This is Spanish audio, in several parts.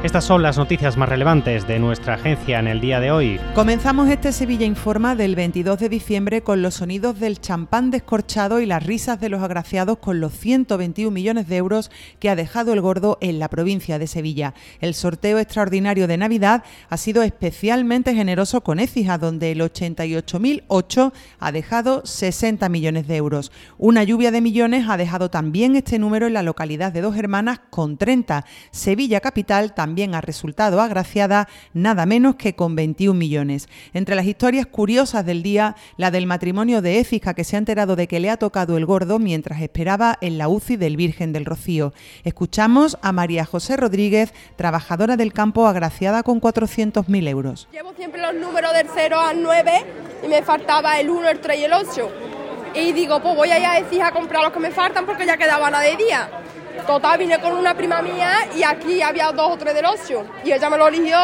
Estas son las noticias más relevantes de nuestra agencia en el día de hoy. Comenzamos este Sevilla Informa del 22 de diciembre con los sonidos del champán descorchado y las risas de los agraciados con los 121 millones de euros que ha dejado el gordo en la provincia de Sevilla. El sorteo extraordinario de Navidad ha sido especialmente generoso con Écija, donde el 88.008 ha dejado 60 millones de euros. Una lluvia de millones ha dejado también este número en la localidad de Dos Hermanas con 30. Sevilla Capital también también ha resultado agraciada nada menos que con 21 millones. Entre las historias curiosas del día, la del matrimonio de Écija que se ha enterado de que le ha tocado el gordo mientras esperaba en la UCI del Virgen del Rocío. Escuchamos a María José Rodríguez, trabajadora del campo agraciada con 400.000 euros. Llevo siempre los números del 0 al 9 y me faltaba el 1, el 3 y el 8. Y digo, pues voy a ir a Écija a comprar los que me faltan porque ya quedaba nada de día. Total, vine con una prima mía y aquí había dos o tres del. Y ella me lo eligió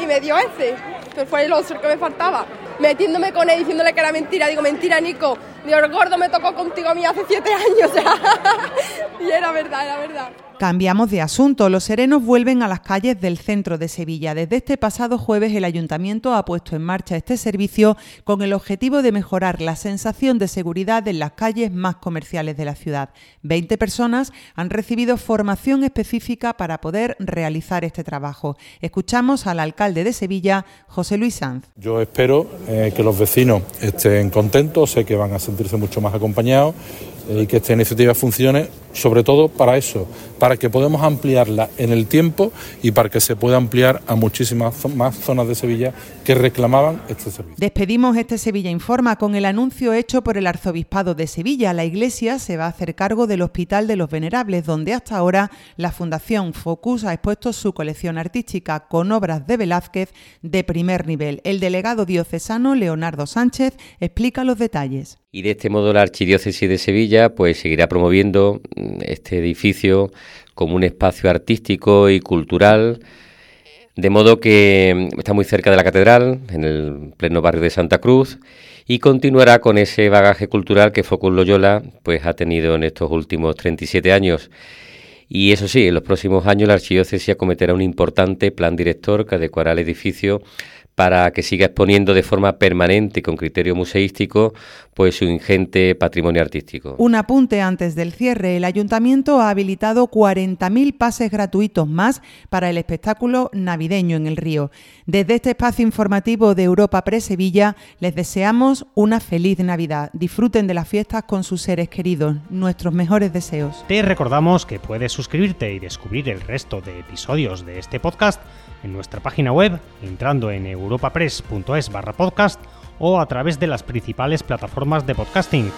y me dio ese. Que fue el ocio que me faltaba. Metiéndome con él, diciéndole que era mentira. Digo, mentira, Nico. Digo, el gordo me tocó contigo a mí hace siete años. y era verdad, era verdad. Cambiamos de asunto. Los serenos vuelven a las calles del centro de Sevilla. Desde este pasado jueves el ayuntamiento ha puesto en marcha este servicio con el objetivo de mejorar la sensación de seguridad en las calles más comerciales de la ciudad. Veinte personas han recibido formación específica para poder realizar este trabajo. Escuchamos al alcalde de Sevilla, José Luis Sanz. Yo espero eh, que los vecinos estén contentos, sé que van a sentirse mucho más acompañados eh, y que esta iniciativa funcione sobre todo para eso, para que podamos ampliarla en el tiempo y para que se pueda ampliar a muchísimas más zonas de Sevilla que reclamaban este servicio. Despedimos este Sevilla Informa con el anuncio hecho por el Arzobispado de Sevilla. La Iglesia se va a hacer cargo del Hospital de los Venerables, donde hasta ahora la Fundación Focus ha expuesto su colección artística con obras de Velázquez de primer nivel. El delegado diocesano Leonardo Sánchez explica los detalles. Y de este modo la Archidiócesis de Sevilla pues seguirá promoviendo este edificio como un espacio artístico y cultural, de modo que está muy cerca de la catedral, en el pleno barrio de Santa Cruz, y continuará con ese bagaje cultural que Focus Loyola pues, ha tenido en estos últimos 37 años. Y eso sí, en los próximos años la Archidiócesis acometerá un importante plan director que adecuará el edificio para que siga exponiendo de forma permanente y con criterio museístico pues su ingente patrimonio artístico. Un apunte antes del cierre, el ayuntamiento ha habilitado 40.000 pases gratuitos más para el espectáculo navideño en el río. Desde este espacio informativo de Europa Press Sevilla les deseamos una feliz Navidad. Disfruten de las fiestas con sus seres queridos. Nuestros mejores deseos. Te recordamos que puedes suscribirte y descubrir el resto de episodios de este podcast en nuestra página web entrando en europapress.es barra podcast o a través de las principales plataformas de podcasting